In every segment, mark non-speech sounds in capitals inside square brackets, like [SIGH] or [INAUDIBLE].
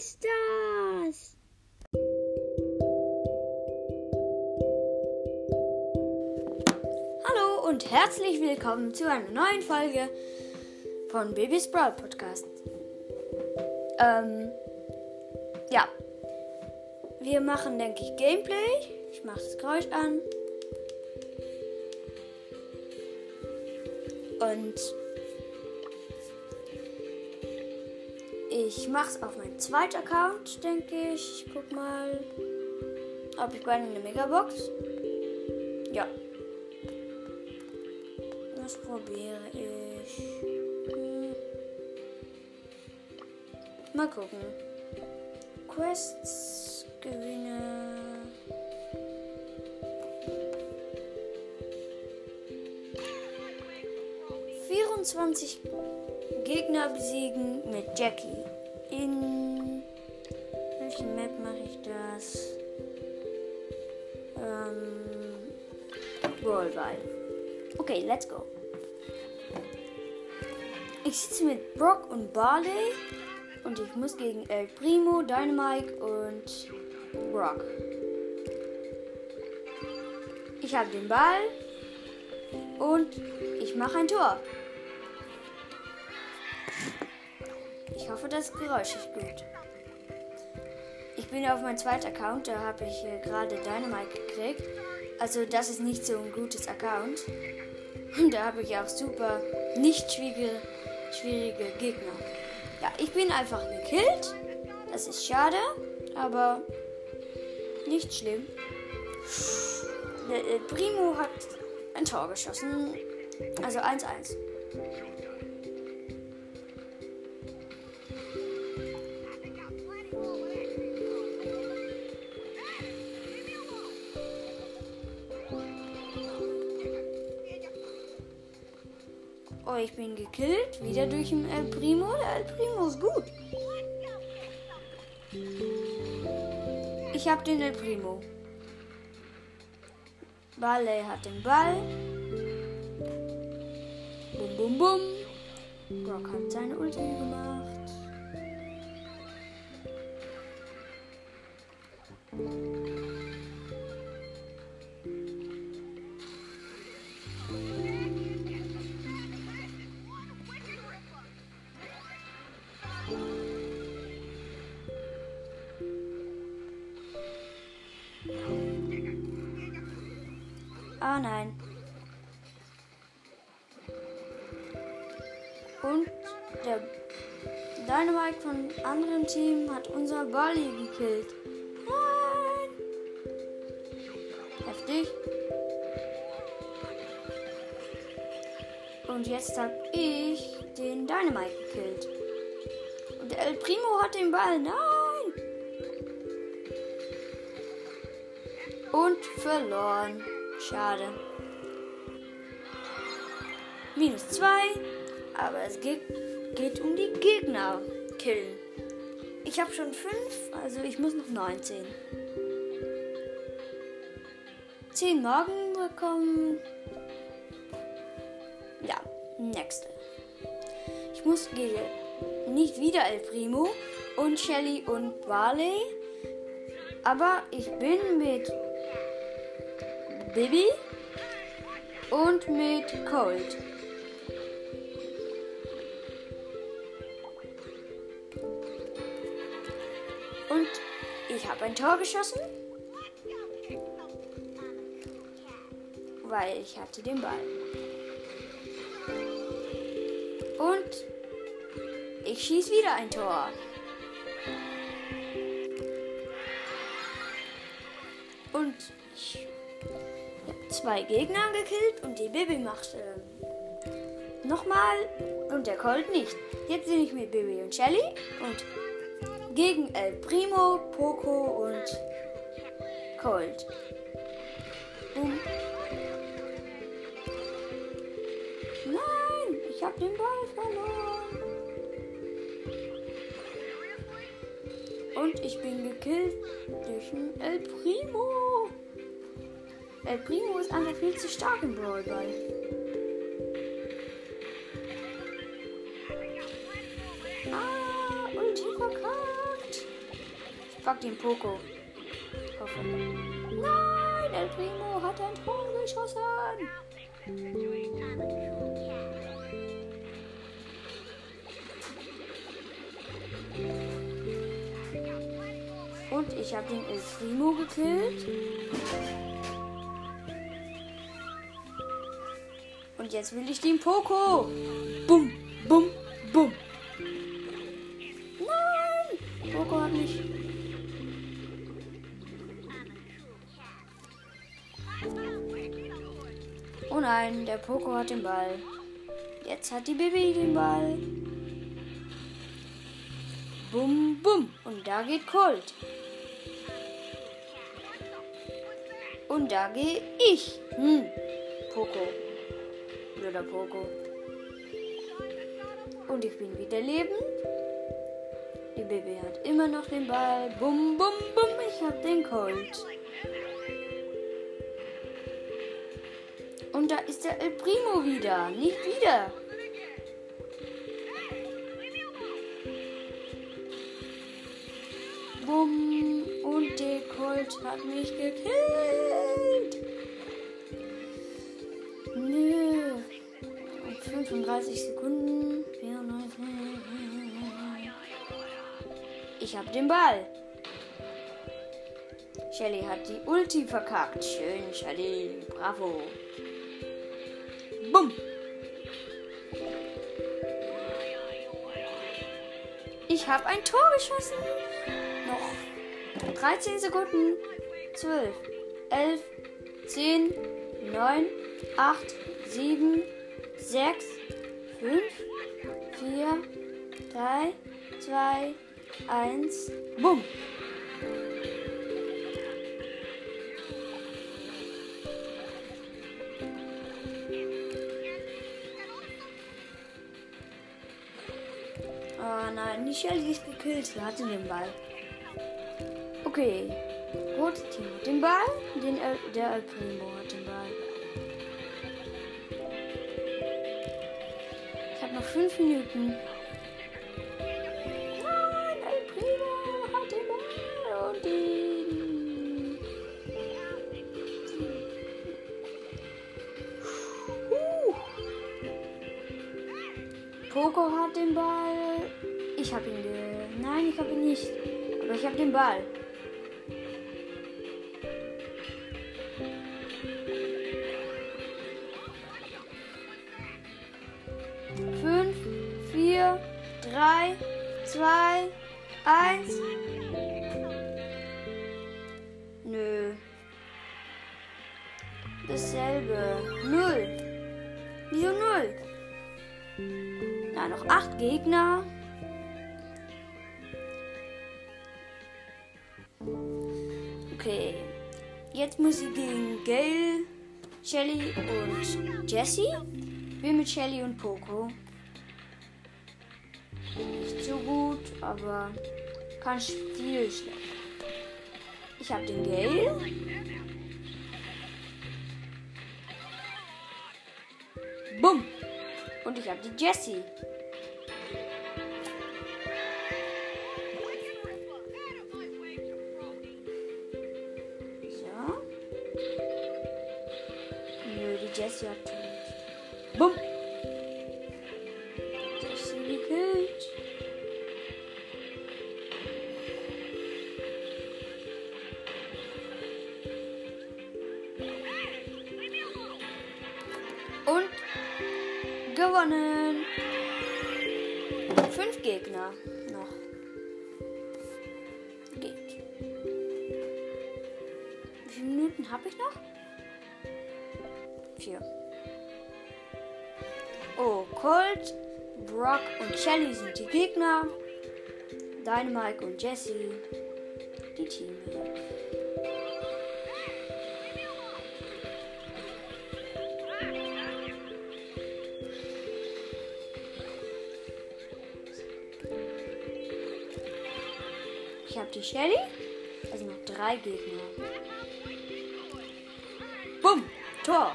ist das? Hallo und herzlich willkommen zu einer neuen Folge von Baby's Brawl Podcast. Ähm, ja. Wir machen, denke ich, Gameplay. Ich mache das Geräusch an. Und ich mache es auf meinem zweiten Account, denke ich. Ich guck mal, ob ich bei eine Megabox. Ja. Was probiere ich? Hm. Mal gucken. Quests gewinne. Vierundzwanzig Gegner besiegen mit Jackie. In welchen Map mache ich das? Ähm, Brawlball. Okay, let's go. Ich sitze mit Brock und Barley und ich muss gegen El Primo, Dynamite und Brock. Ich habe den Ball und ich mache ein Tor. Ich hoffe, das Geräusch ist gut. Ich bin auf meinem zweiten Account, da habe ich äh, gerade Dynamite gekriegt. Also das ist nicht so ein gutes Account. Und da habe ich auch super nicht schwierige, schwierige Gegner. Ja, ich bin einfach gekillt. Das ist schade, aber nicht schlimm. Äh, Primo hat ein Tor geschossen. Also 1-1. Oh, ich bin gekillt. Wieder durch den El Primo. Der El Primo ist gut. Ich hab den El Primo. Barley hat den Ball. Bum, bum, bum. Brock hat seine Ulti gemacht. Dynamite von anderen Team hat unser Bali gekillt. Nein. Heftig. Und jetzt hab ich den Dynamite gekillt. Und der El Primo hat den Ball. Nein. Und verloren. Schade. Minus 2. Aber es geht, geht um die Gegner killen. Ich habe schon 5, also ich muss noch 19. 10 Morgen bekommen. Ja, nächste. Ich muss nicht wieder El Primo und Shelly und Barley. Aber ich bin mit Bibi und mit Cold. Habe ein Tor geschossen, weil ich hatte den Ball. Und ich schieß wieder ein Tor. Und ich zwei Gegner gekillt und die Bibi macht äh, nochmal und der Colt nicht. Jetzt bin ich mit Bibi und Shelly und gegen El Primo, Poco und Colt. Boom. Nein, ich habe den Ball verloren. Und ich bin gekillt durch einen El Primo. El Primo ist einfach viel zu stark im Brawl Ball. Frag den Poco. Hoffe. Nein, El Primo hat ein Tor geschossen. Und ich habe den El Primo gekillt. Und jetzt will ich den Poco. Bum, Poco hat den Ball. Jetzt hat die Baby den Ball. Bum, bum. Und da geht Colt. Und da gehe ich. Hm. Poco. Blöder Poco. Und ich bin wieder leben. Die Baby hat immer noch den Ball. Bum, bum, bum. Ich hab den Colt. Da ist der El Primo wieder. Nicht wieder. Bumm. Und der Colt hat mich gekillt. Nö. 35 Sekunden. 94. Ich hab den Ball. Shelly hat die Ulti verkackt. Schön, Shelly. Bravo. Bumm. Ich habe ein Tor geschossen. Noch 13 Sekunden. 12, 11, 10, 9, 8, 7, 6, 5, 4, 3, 2, 1. Bumm. Die Shelly ist gekillt. Sie hatte den Ball. Okay. Rote Team hat den Ball. Den El, der El Primo hat den Ball. Ich habe noch fünf Minuten. Nein, El Primo hat den Ball. Und den. Huh. Poco hat den Ball. Ich habe ihn ge... Nein, ich habe ihn nicht. Aber ich habe den Ball. Fünf, vier, drei, zwei, eins. Nö. Dasselbe. Null. Wieso null? Na, noch acht Gegner. Jetzt muss ich gegen Gail, Shelly und Jessie. Bin mit Shelly und Poco. Nicht so gut, aber kann viel schlecht. Ich habe den Gail. Bumm. Und ich habe die Jessie. Gewonnen. Fünf Gegner noch. Geht. Wie viele Minuten habe ich noch? Vier. Oh, Colt, Brock und Shelly sind die Gegner. Dynamite und Jesse die Teammates. Habe die Shelly. Also noch drei Gegner. Bumm! Tor!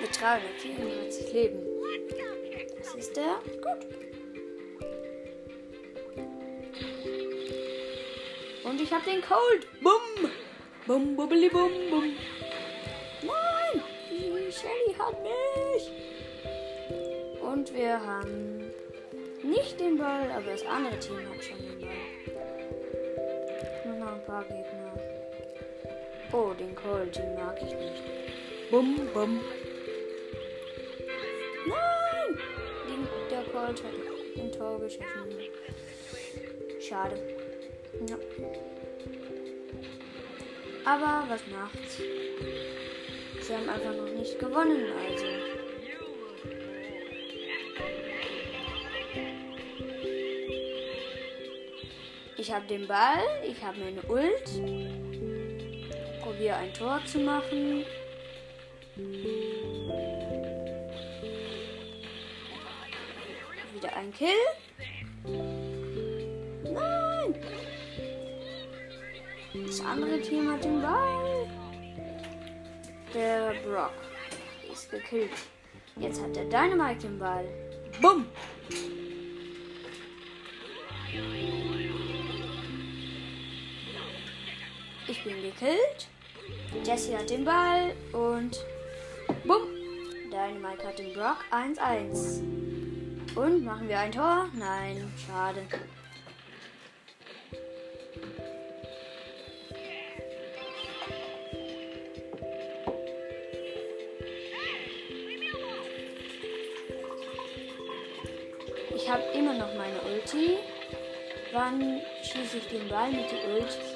Mit 334 Leben. Das ist der. Gut. Und ich habe den Cold. Bum. Bum, bubbeli, bum, bum. Nein, die Shelly hat mich. Und wir haben nicht den Ball, aber das andere Team hat schon paar Gegner. Oh, den Cold, den mag ich nicht. Bum, bum. Nein! Den, der Colt hat den Tor geschossen. Schade. Ja. Aber was macht's? Sie haben einfach noch nicht gewonnen, also. Ich habe den Ball, ich habe meine Ult. Probiere ein Tor zu machen. Wieder ein Kill. Nein! Das andere Team hat den Ball. Der Brock ist gekillt. Jetzt hat der Dynamite den Ball. Bumm! Gekillt. Jesse hat den Ball und bumm! Dynamite hat den Brock 1-1. Und machen wir ein Tor? Nein, schade. Ich habe immer noch meine Ulti. Wann schieße ich den Ball mit der Ult?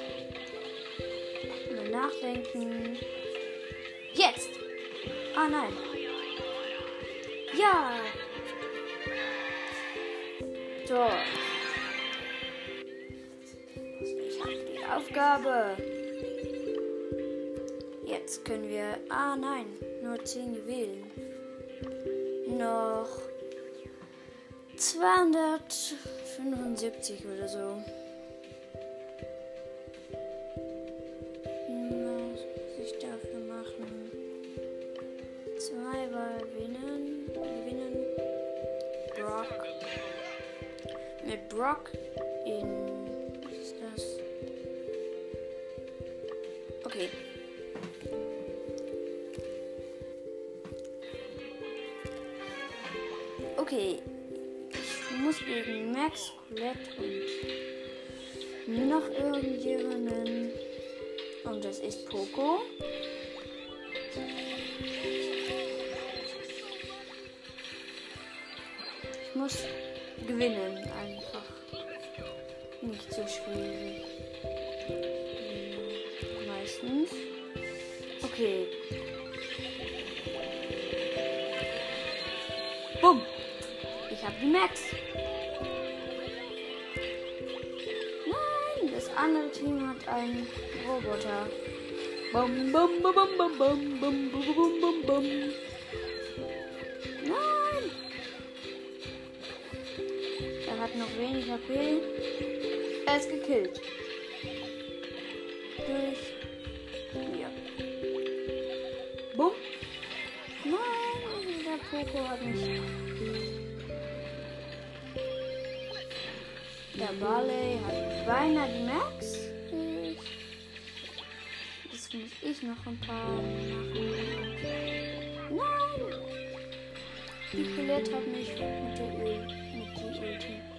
Nachdenken. Jetzt! Ah nein. Ja! So. Ich habe die Aufgabe. Jetzt können wir. Ah nein, nur 10 Juwelen. Noch 275 oder so. Brock in. Was ist das? Okay. Okay, ich muss gegen Max, Colette und noch irgendjemanden. Und das ist Poco. Ich muss gewinnen so schwierig. Hm, Meistens. Okay. Bumm. Ich habe die Max. Nein, das andere Team hat einen Roboter. Bum, bum, bum, bum, bum, bum, bum, bum, bum, bum, bum. Nein. Er hat noch wenig HP. Er ist gekillt. Durch. Ja. Bumm. Nein, der Poco hat mich. Der Barley hat beinahe die Max. Jetzt muss ich noch ein paar machen. Nein! Die Colette hat mich mit der Öl, mit der Ulti.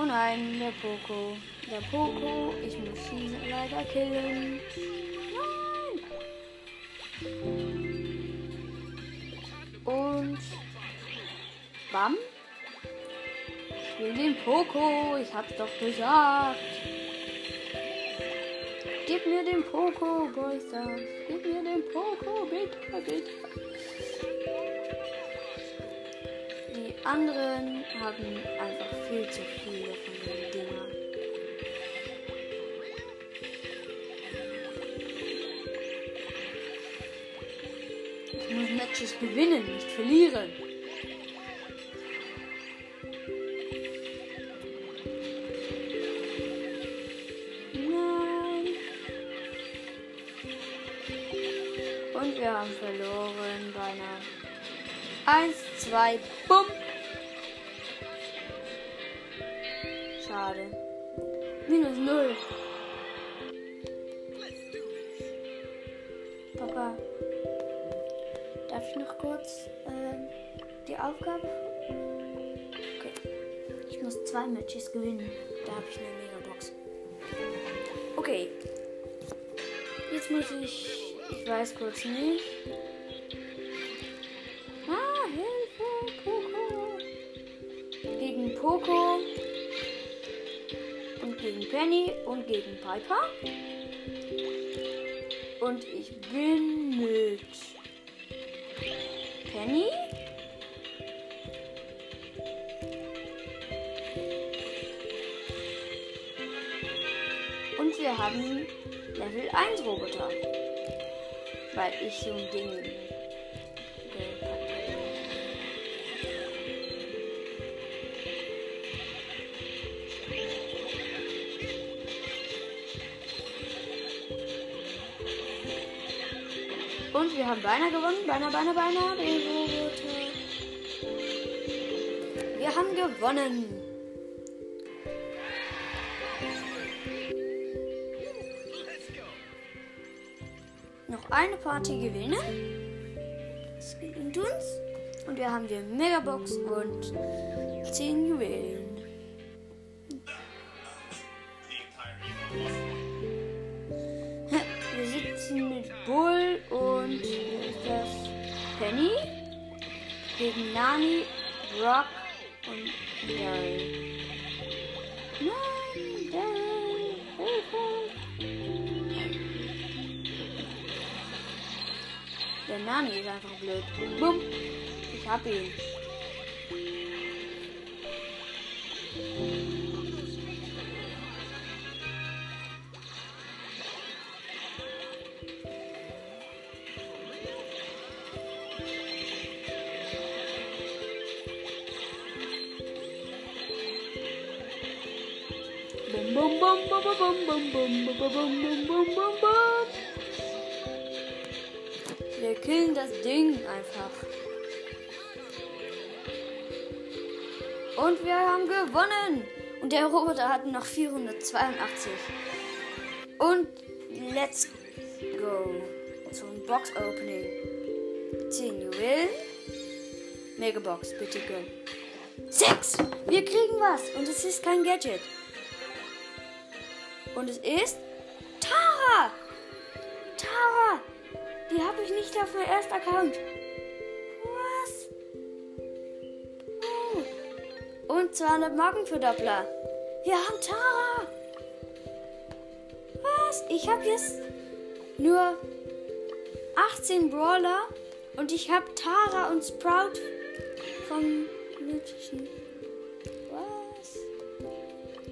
Oh nein, der Poco. Der Poco, ich muss ihn leider killen. Nein! Und Bam. Ich will den Poco, ich hab's doch gesagt. Gib mir den Poco, Boys. Gib mir den Poco, bitte, bitte. Anderen haben einfach viel zu viele von den Dingern. Ich muss Matches gewinnen, nicht verlieren. Matches gewinnen. Da habe ich eine Megabox. Okay. Jetzt muss ich. Ich weiß kurz nicht. Ah, Hilfe, Poco. Gegen Poco. Und gegen Penny und gegen Piper. Und ich bin mit Penny. Haben Level 1 Roboter. Weil ich so ein Ding. Und wir haben beinahe gewonnen. Beinahe, beinahe, beinahe. Den Roboter. Wir haben gewonnen. Eine Party gewinnen. Das gelingt uns. Und wir haben die Megabox und 10 Juwelen. Wir sitzen mit Bull und das? Penny gegen Nani, Brock und Gary. Banane ist einfach blöd. Bumm! Ich hab ihn. Bum bum bum bum bum bum bum bum bum bum bum bum bum bum. Wir killen das Ding einfach. Und wir haben gewonnen. Und der Roboter hat noch 482. Und let's go zum Box Opening. 10 Juwelen. Megabox, bitte gönn. 6! Wir kriegen was. Und es ist kein Gadget. Und es ist Die habe ich nicht auf meinem ersten Account. Was? Oh. Und 200 Marken für Doppler. Wir haben Tara. Was? Ich habe jetzt nur 18 Brawler und ich habe Tara und Sprout vom Mythischen. Was?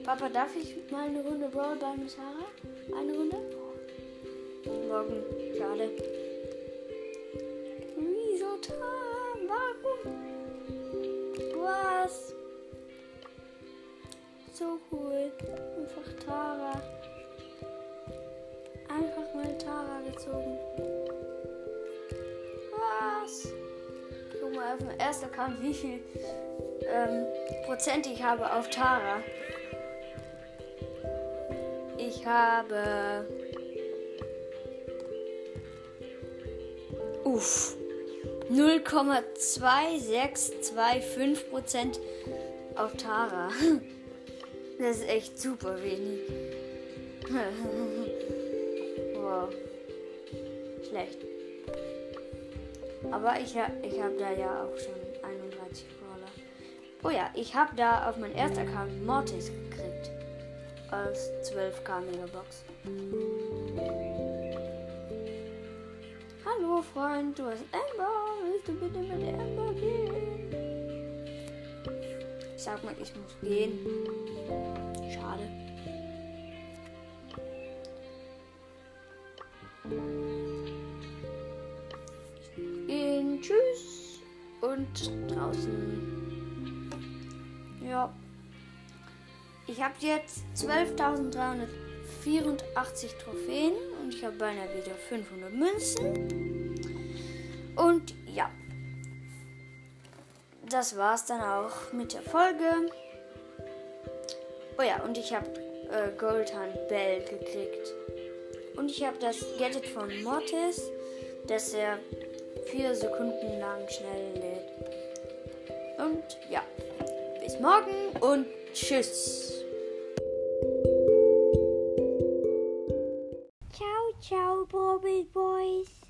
Papa, darf ich mal eine Runde Brawl bei Sarah? Eine Runde? Morgen. Schade. Tara? Warum? Was? So cool. Einfach Tara. Einfach mal Tara gezogen. Was? Guck mal auf dem ersten Account, wie viel ähm, Prozent ich habe auf Tara. Ich habe. Uff. 0,2625% auf Tara. [LAUGHS] Das ist echt super wenig. [LAUGHS] wow. Schlecht. Aber ich, ich habe da ja auch schon 31 Brawler. Oh ja, ich habe da auf meinem ersten Account Mortis gekriegt. Als 12k Megabox. Hallo Freund, du hast Amber. Du bitte mit Amber gehen? Sag mal, ich muss gehen. Schade. In Tschüss und draußen. Ja. Ich habe jetzt 12.384 Trophäen und ich habe beinahe wieder 500 Münzen. Und ja. Das war's dann auch mit der Folge. Oh ja, und ich habe äh, Goldhand Bell gekriegt. Und ich habe das Gadget von Mortis, dass er vier Sekunden lang schnell lädt. Und ja, bis morgen und tschüss. Ciao, ciao, Bobby Boys.